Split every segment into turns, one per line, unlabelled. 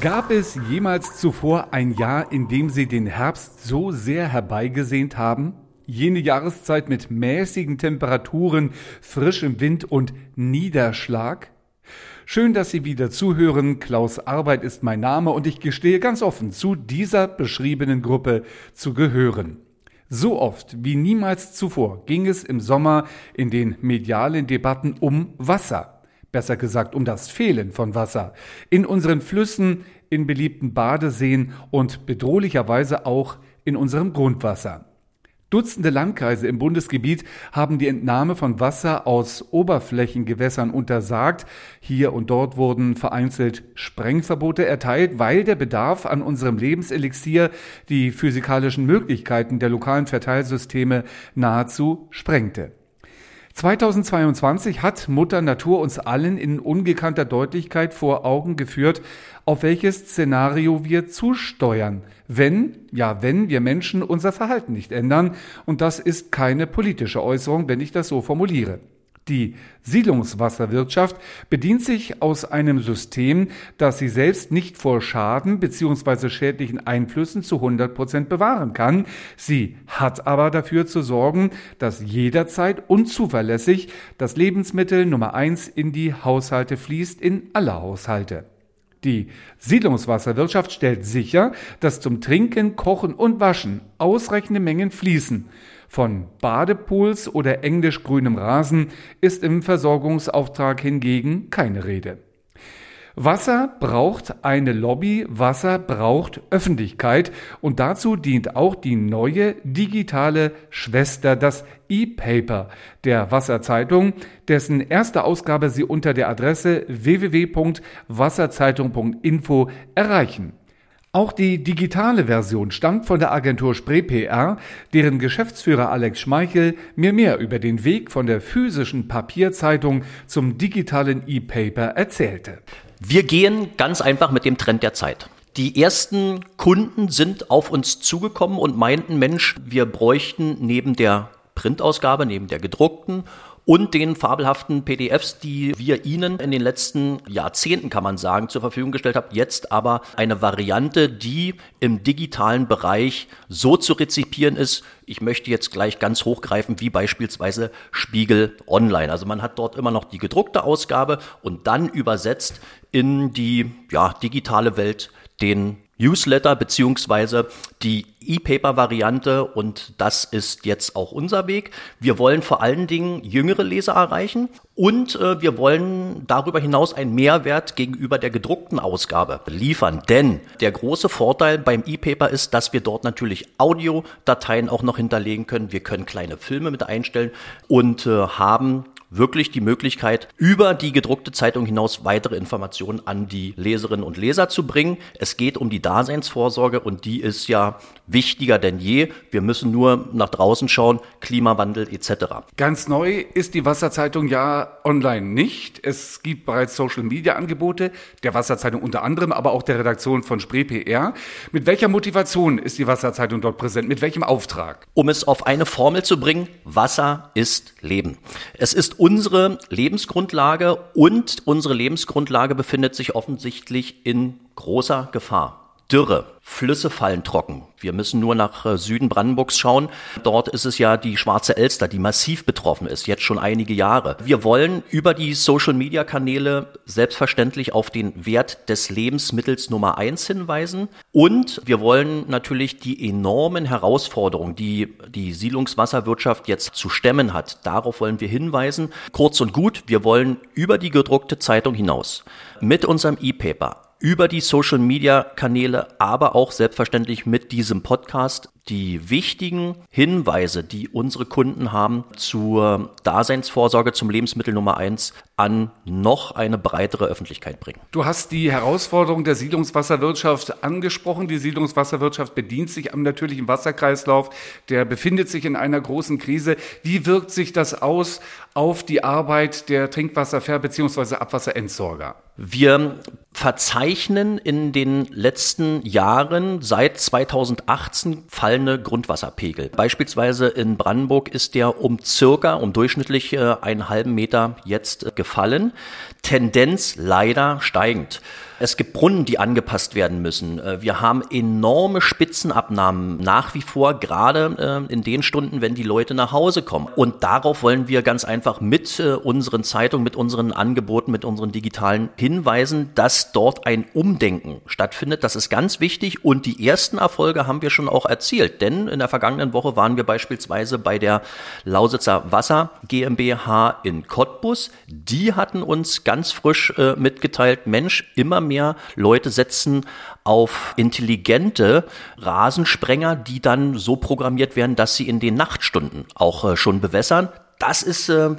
Gab es jemals zuvor ein Jahr, in dem Sie den Herbst so sehr herbeigesehnt haben? Jene Jahreszeit mit mäßigen Temperaturen, frischem Wind und Niederschlag? Schön, dass Sie wieder zuhören. Klaus Arbeit ist mein Name und ich gestehe ganz offen, zu dieser beschriebenen Gruppe zu gehören. So oft wie niemals zuvor ging es im Sommer in den medialen Debatten um Wasser besser gesagt um das Fehlen von Wasser, in unseren Flüssen, in beliebten Badeseen und bedrohlicherweise auch in unserem Grundwasser. Dutzende Landkreise im Bundesgebiet haben die Entnahme von Wasser aus Oberflächengewässern untersagt. Hier und dort wurden vereinzelt Sprengverbote erteilt, weil der Bedarf an unserem Lebenselixier die physikalischen Möglichkeiten der lokalen Verteilsysteme nahezu sprengte. 2022 hat Mutter Natur uns allen in ungekannter Deutlichkeit vor Augen geführt, auf welches Szenario wir zusteuern, wenn, ja, wenn wir Menschen unser Verhalten nicht ändern. Und das ist keine politische Äußerung, wenn ich das so formuliere. Die Siedlungswasserwirtschaft bedient sich aus einem System, das sie selbst nicht vor Schaden bzw. schädlichen Einflüssen zu 100 Prozent bewahren kann. Sie hat aber dafür zu sorgen, dass jederzeit unzuverlässig das Lebensmittel Nummer eins in die Haushalte fließt, in alle Haushalte. Die Siedlungswasserwirtschaft stellt sicher, dass zum Trinken, Kochen und Waschen ausreichende Mengen fließen. Von Badepools oder englisch grünem Rasen ist im Versorgungsauftrag hingegen keine Rede. Wasser braucht eine Lobby, Wasser braucht Öffentlichkeit und dazu dient auch die neue digitale Schwester, das E-Paper der Wasserzeitung, dessen erste Ausgabe Sie unter der Adresse www.wasserzeitung.info erreichen. Auch die digitale Version stammt von der Agentur Spree PR, deren Geschäftsführer Alex Schmeichel mir mehr über den Weg von der physischen Papierzeitung zum digitalen E-Paper erzählte.
Wir gehen ganz einfach mit dem Trend der Zeit. Die ersten Kunden sind auf uns zugekommen und meinten, Mensch, wir bräuchten neben der Printausgabe, neben der gedruckten und den fabelhaften PDFs, die wir Ihnen in den letzten Jahrzehnten, kann man sagen, zur Verfügung gestellt haben. Jetzt aber eine Variante, die im digitalen Bereich so zu rezipieren ist. Ich möchte jetzt gleich ganz hochgreifen, wie beispielsweise Spiegel Online. Also man hat dort immer noch die gedruckte Ausgabe und dann übersetzt in die ja, digitale Welt den Newsletter beziehungsweise die E-Paper-Variante und das ist jetzt auch unser Weg. Wir wollen vor allen Dingen jüngere Leser erreichen und äh, wir wollen darüber hinaus einen Mehrwert gegenüber der gedruckten Ausgabe liefern. Denn der große Vorteil beim E-Paper ist, dass wir dort natürlich Audiodateien auch noch hinterlegen können. Wir können kleine Filme mit einstellen und äh, haben wirklich die Möglichkeit, über die gedruckte Zeitung hinaus weitere Informationen an die Leserinnen und Leser zu bringen. Es geht um die Daseinsvorsorge und die ist ja wichtiger denn je. Wir müssen nur nach draußen schauen, Klimawandel etc.
Ganz neu ist die Wasserzeitung ja online nicht. Es gibt bereits Social-Media-Angebote der Wasserzeitung unter anderem, aber auch der Redaktion von Spree PR. Mit welcher Motivation ist die Wasserzeitung dort präsent? Mit welchem Auftrag?
Um es auf eine Formel zu bringen, Wasser ist Leben. Es ist unsere Lebensgrundlage und unsere Lebensgrundlage befindet sich offensichtlich in großer Gefahr. Dürre. Flüsse fallen trocken. Wir müssen nur nach äh, Süden Brandenburgs schauen. Dort ist es ja die Schwarze Elster, die massiv betroffen ist, jetzt schon einige Jahre. Wir wollen über die Social-Media-Kanäle selbstverständlich auf den Wert des Lebensmittels Nummer eins hinweisen. Und wir wollen natürlich die enormen Herausforderungen, die die Siedlungswasserwirtschaft jetzt zu stemmen hat, darauf wollen wir hinweisen. Kurz und gut, wir wollen über die gedruckte Zeitung hinaus mit unserem E-Paper über die Social-Media-Kanäle, aber auch selbstverständlich mit diesem Podcast die wichtigen Hinweise, die unsere Kunden haben zur Daseinsvorsorge, zum Lebensmittel Nummer eins, an noch eine breitere Öffentlichkeit bringen.
Du hast die Herausforderung der Siedlungswasserwirtschaft angesprochen. Die Siedlungswasserwirtschaft bedient sich am natürlichen Wasserkreislauf. Der befindet sich in einer großen Krise. Wie wirkt sich das aus auf die Arbeit der Trinkwasserver- bzw. Abwasserentsorger?
Wir verzeichnen in den letzten Jahren seit 2018 fallende Grundwasserpegel. Beispielsweise in Brandenburg ist der um circa, um durchschnittlich äh, einen halben Meter jetzt gefallen. Tendenz leider steigend. Es gibt Brunnen, die angepasst werden müssen. Äh, wir haben enorme Spitzenabnahmen nach wie vor, gerade äh, in den Stunden, wenn die Leute nach Hause kommen. Und darauf wollen wir ganz einfach mit äh, unseren Zeitungen, mit unseren Angeboten, mit unseren digitalen hinweisen, dass dort ein Umdenken stattfindet. Das ist ganz wichtig und die ersten Erfolge haben wir schon auch erzielt. Denn in der vergangenen Woche waren wir beispielsweise bei der Lausitzer Wasser GmbH in Cottbus. Die hatten uns ganz frisch mitgeteilt, Mensch, immer mehr Leute setzen auf intelligente Rasensprenger, die dann so programmiert werden, dass sie in den Nachtstunden auch äh, schon bewässern. Das ist äh,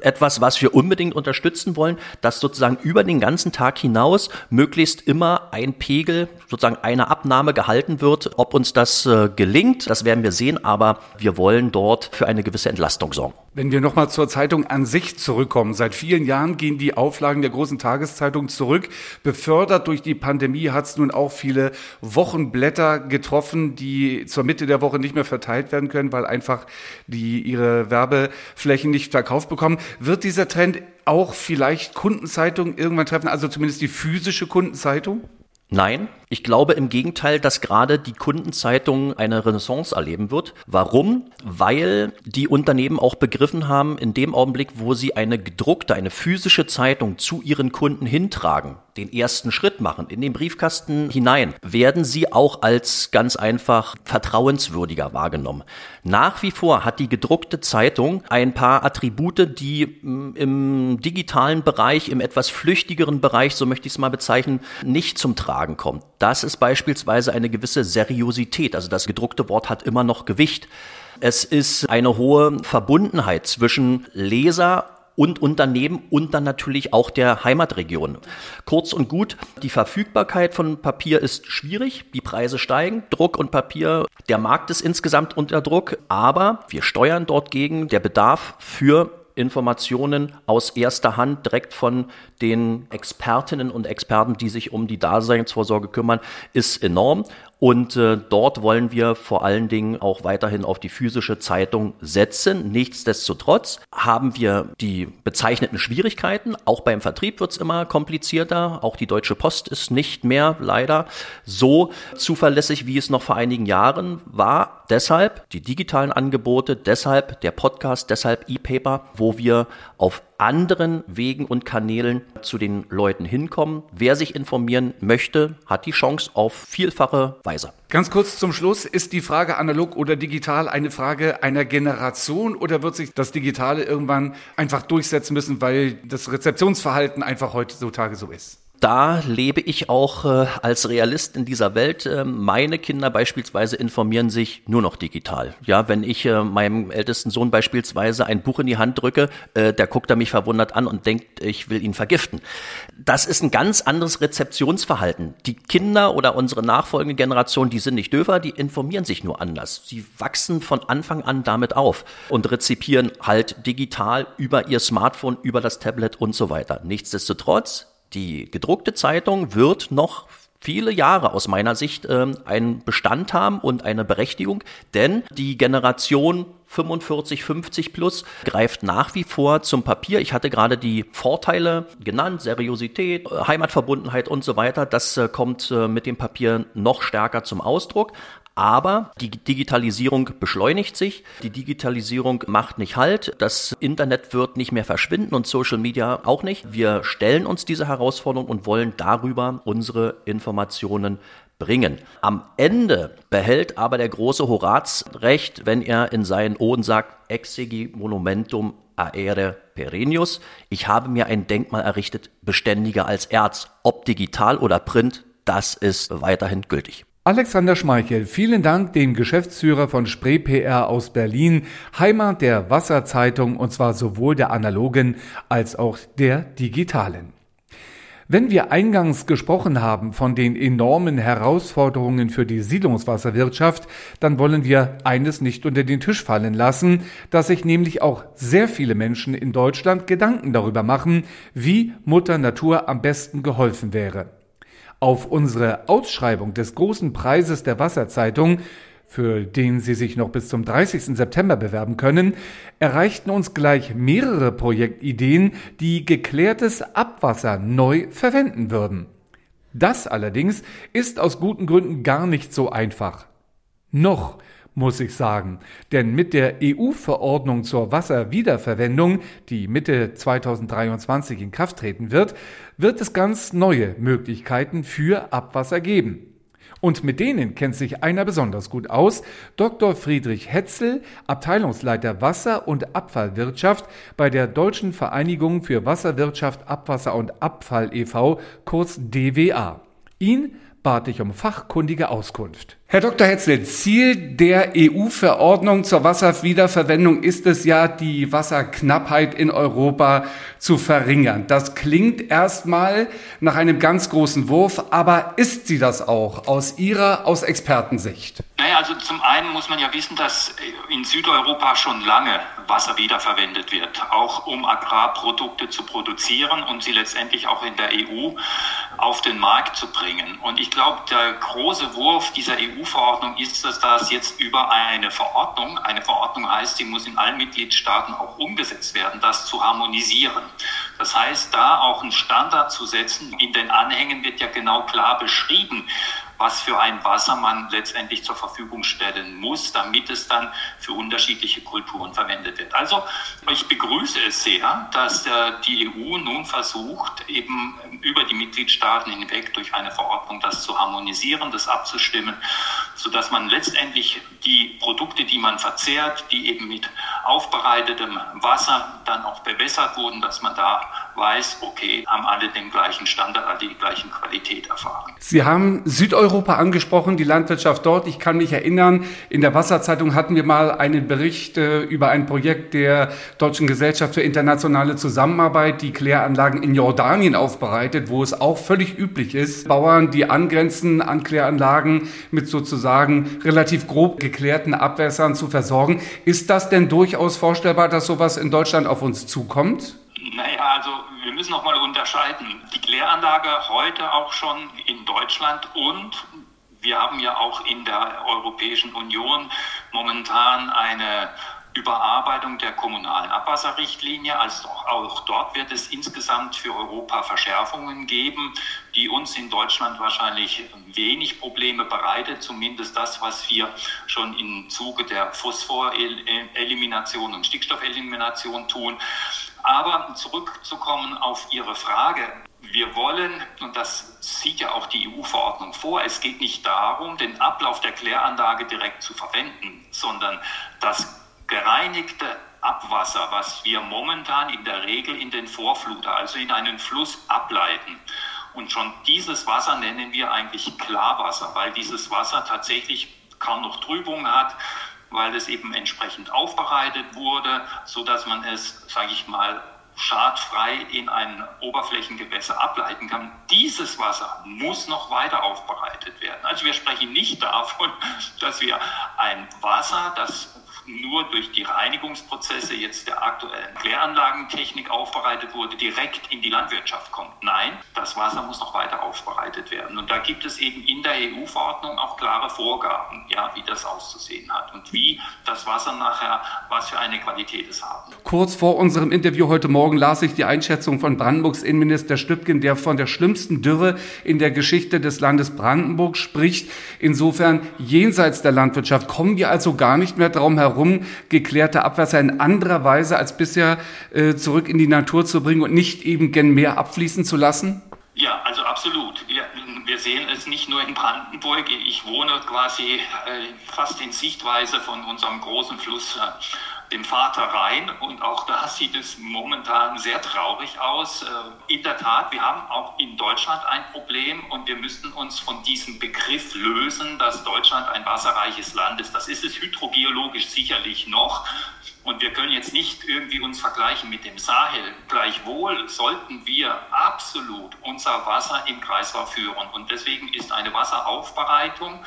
etwas, was wir unbedingt unterstützen wollen, dass sozusagen über den ganzen Tag hinaus möglichst immer ein Pegel, sozusagen eine Abnahme gehalten wird. Ob uns das äh, gelingt, das werden wir sehen, aber wir wollen dort für eine gewisse Entlastung sorgen.
Wenn wir nochmal zur Zeitung an sich zurückkommen. Seit vielen Jahren gehen die Auflagen der großen Tageszeitung zurück. Befördert durch die Pandemie hat es nun auch viele Wochenblätter getroffen, die zur Mitte der Woche nicht mehr verteilt werden können, weil einfach die ihre Werbeflächen nicht verkauft bekommen. Wird dieser Trend auch vielleicht Kundenzeitungen irgendwann treffen, also zumindest die physische Kundenzeitung?
Nein, ich glaube im Gegenteil, dass gerade die Kundenzeitung eine Renaissance erleben wird. Warum? Weil die Unternehmen auch begriffen haben, in dem Augenblick, wo sie eine gedruckte, eine physische Zeitung zu ihren Kunden hintragen, den ersten Schritt machen, in den Briefkasten hinein, werden sie auch als ganz einfach vertrauenswürdiger wahrgenommen. Nach wie vor hat die gedruckte Zeitung ein paar Attribute, die mm, im digitalen Bereich, im etwas flüchtigeren Bereich, so möchte ich es mal bezeichnen, nicht zum Tragen kommt. Das ist beispielsweise eine gewisse Seriosität. Also das gedruckte Wort hat immer noch Gewicht. Es ist eine hohe Verbundenheit zwischen Leser und Unternehmen und dann natürlich auch der Heimatregion. Kurz und gut, die Verfügbarkeit von Papier ist schwierig, die Preise steigen, Druck und Papier, der Markt ist insgesamt unter Druck, aber wir steuern dort gegen der Bedarf für Informationen aus erster Hand direkt von den Expertinnen und Experten, die sich um die Daseinsvorsorge kümmern, ist enorm. Und äh, dort wollen wir vor allen Dingen auch weiterhin auf die physische Zeitung setzen. Nichtsdestotrotz haben wir die bezeichneten Schwierigkeiten. Auch beim Vertrieb wird's immer komplizierter. Auch die Deutsche Post ist nicht mehr leider so zuverlässig, wie es noch vor einigen Jahren war. Deshalb die digitalen Angebote, deshalb der Podcast, deshalb E-Paper, wo wir auf anderen Wegen und Kanälen zu den Leuten hinkommen. Wer sich informieren möchte, hat die Chance auf vielfache Weise.
Ganz kurz zum Schluss, ist die Frage analog oder digital eine Frage einer Generation oder wird sich das Digitale irgendwann einfach durchsetzen müssen, weil das Rezeptionsverhalten einfach heutzutage so ist?
Da lebe ich auch äh, als Realist in dieser Welt. Äh, meine Kinder beispielsweise informieren sich nur noch digital. Ja, wenn ich äh, meinem ältesten Sohn beispielsweise ein Buch in die Hand drücke, äh, der guckt er mich verwundert an und denkt, ich will ihn vergiften. Das ist ein ganz anderes Rezeptionsverhalten. Die Kinder oder unsere nachfolgende Generation, die sind nicht döver, die informieren sich nur anders. Sie wachsen von Anfang an damit auf und rezipieren halt digital über ihr Smartphone, über das Tablet und so weiter. Nichtsdestotrotz die gedruckte Zeitung wird noch viele Jahre aus meiner Sicht ähm, einen Bestand haben und eine Berechtigung, denn die Generation 45, 50 plus greift nach wie vor zum Papier. Ich hatte gerade die Vorteile genannt, Seriosität, Heimatverbundenheit und so weiter. Das äh, kommt äh, mit dem Papier noch stärker zum Ausdruck. Aber die Digitalisierung beschleunigt sich, die Digitalisierung macht nicht Halt, das Internet wird nicht mehr verschwinden und Social Media auch nicht. Wir stellen uns diese Herausforderung und wollen darüber unsere Informationen bringen. Am Ende behält aber der große Horaz recht, wenn er in seinen Oden sagt, exegi monumentum aere perennius. Ich habe mir ein Denkmal errichtet, beständiger als Erz. Ob digital oder print, das ist weiterhin gültig.
Alexander Schmeichel, vielen Dank dem Geschäftsführer von Spree PR aus Berlin, Heimat der Wasserzeitung und zwar sowohl der analogen als auch der digitalen. Wenn wir eingangs gesprochen haben von den enormen Herausforderungen für die Siedlungswasserwirtschaft, dann wollen wir eines nicht unter den Tisch fallen lassen, dass sich nämlich auch sehr viele Menschen in Deutschland Gedanken darüber machen, wie Mutter Natur am besten geholfen wäre. Auf unsere Ausschreibung des großen Preises der Wasserzeitung, für den Sie sich noch bis zum 30. September bewerben können, erreichten uns gleich mehrere Projektideen, die geklärtes Abwasser neu verwenden würden. Das allerdings ist aus guten Gründen gar nicht so einfach. Noch muss ich sagen. Denn mit der EU-Verordnung zur Wasserwiederverwendung, die Mitte 2023 in Kraft treten wird, wird es ganz neue Möglichkeiten für Abwasser geben. Und mit denen kennt sich einer besonders gut aus, Dr. Friedrich Hetzel, Abteilungsleiter Wasser- und Abfallwirtschaft bei der Deutschen Vereinigung für Wasserwirtschaft, Abwasser und Abfall e.V., kurz DWA. Ihn bat ich um fachkundige Auskunft. Herr Dr. Hetzel, Ziel der EU-Verordnung zur Wasserwiederverwendung ist es ja, die Wasserknappheit in Europa zu verringern. Das klingt erstmal nach einem ganz großen Wurf, aber ist sie das auch aus Ihrer, aus Expertensicht?
Naja, also zum einen muss man ja wissen, dass in Südeuropa schon lange Wasser wiederverwendet wird, auch um Agrarprodukte zu produzieren und sie letztendlich auch in der EU auf den Markt zu bringen. Und ich glaube, der große Wurf dieser EU EU-Verordnung ist es, dass jetzt über eine Verordnung, eine Verordnung heißt, sie muss in allen Mitgliedstaaten auch umgesetzt werden, das zu harmonisieren. Das heißt, da auch einen Standard zu setzen. In den Anhängen wird ja genau klar beschrieben, was für ein Wasser man letztendlich zur Verfügung stellen muss, damit es dann für unterschiedliche Kulturen verwendet wird. Also ich begrüße es sehr, dass äh, die EU nun versucht, eben über die Mitgliedstaaten hinweg durch eine Verordnung das zu harmonisieren, das abzustimmen, sodass man letztendlich die Produkte, die man verzehrt, die eben mit aufbereitetem Wasser dann auch bewässert wurden, dass man da weiß, okay, haben alle den gleichen Standard, alle die gleichen Qualität erfahren.
Sie haben Südeuropa angesprochen, die Landwirtschaft dort. Ich kann mich erinnern, in der Wasserzeitung hatten wir mal einen Bericht äh, über ein Projekt der Deutschen Gesellschaft für internationale Zusammenarbeit, die Kläranlagen in Jordanien aufbereitet, wo es auch völlig üblich ist, Bauern, die angrenzen an Kläranlagen mit sozusagen relativ grob geklärten Abwässern zu versorgen. Ist das denn durchaus vorstellbar, dass sowas in Deutschland auf uns zukommt?
Naja, also wir müssen noch mal unterscheiden. Die Kläranlage heute auch schon in Deutschland und wir haben ja auch in der Europäischen Union momentan eine Überarbeitung der kommunalen Abwasserrichtlinie. Also auch dort wird es insgesamt für Europa Verschärfungen geben, die uns in Deutschland wahrscheinlich wenig Probleme bereitet, zumindest das, was wir schon im Zuge der Phosphorelimination und Stickstoffelimination tun. Aber zurückzukommen auf Ihre Frage. Wir wollen, und das sieht ja auch die EU-Verordnung vor, es geht nicht darum, den Ablauf der Kläranlage direkt zu verwenden, sondern das gereinigte Abwasser, was wir momentan in der Regel in den Vorfluter, also in einen Fluss ableiten. Und schon dieses Wasser nennen wir eigentlich Klarwasser, weil dieses Wasser tatsächlich kaum noch Trübung hat, weil es eben entsprechend aufbereitet wurde, so dass man es, sage ich mal, schadfrei in ein Oberflächengewässer ableiten kann. Dieses Wasser muss noch weiter aufbereitet werden. Also wir sprechen nicht davon, dass wir ein Wasser, das nur durch die Reinigungsprozesse jetzt der aktuellen Kläranlagentechnik aufbereitet wurde, direkt in die Landwirtschaft kommt. Nein, das Wasser muss noch weiter aufbereitet werden. Und da gibt es eben in der EU-Verordnung auch klare Vorgaben, ja, wie das auszusehen hat und wie das Wasser nachher, was für eine Qualität es haben.
Kurz vor unserem Interview heute Morgen las ich die Einschätzung von Brandenburgs Innenminister Stübgen, der von der schlimmsten Dürre in der Geschichte des Landes Brandenburg spricht. Insofern jenseits der Landwirtschaft kommen wir also gar nicht mehr darum herum, darum, geklärte Abwasser in anderer Weise als bisher äh, zurück in die Natur zu bringen und nicht eben gen Meer abfließen zu lassen?
Ja, also absolut. Wir, wir sehen es nicht nur in Brandenburg. Ich wohne quasi äh, fast in Sichtweise von unserem großen Fluss. Dem Vater rein und auch da sieht es momentan sehr traurig aus. Äh, in der Tat, wir haben auch in Deutschland ein Problem und wir müssten uns von diesem Begriff lösen, dass Deutschland ein wasserreiches Land ist. Das ist es hydrogeologisch sicherlich noch. Und wir können jetzt nicht irgendwie uns vergleichen mit dem Sahel. Gleichwohl sollten wir absolut unser Wasser im Kreislauf führen. Und deswegen ist eine Wasseraufbereitung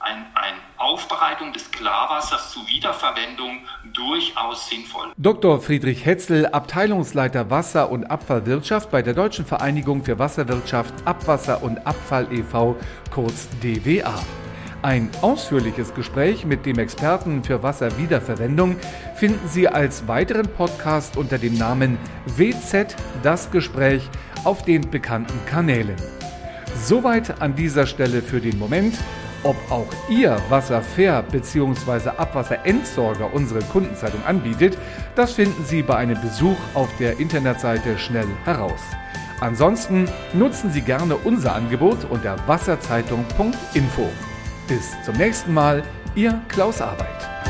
ein, ein Aufbereitung des Klarwassers zur Wiederverwendung durchaus sinnvoll.
Dr. Friedrich Hetzel, Abteilungsleiter Wasser- und Abfallwirtschaft bei der Deutschen Vereinigung für Wasserwirtschaft, Abwasser und Abfall e.V., kurz DWA. Ein ausführliches Gespräch mit dem Experten für Wasserwiederverwendung finden Sie als weiteren Podcast unter dem Namen WZ Das Gespräch auf den bekannten Kanälen. Soweit an dieser Stelle für den Moment. Ob auch ihr Wasserfair bzw. Abwasserentsorger unsere Kundenzeitung anbietet, das finden Sie bei einem Besuch auf der Internetseite schnell heraus. Ansonsten nutzen Sie gerne unser Angebot unter wasserzeitung.info. Bis zum nächsten Mal, Ihr Klaus Arbeit.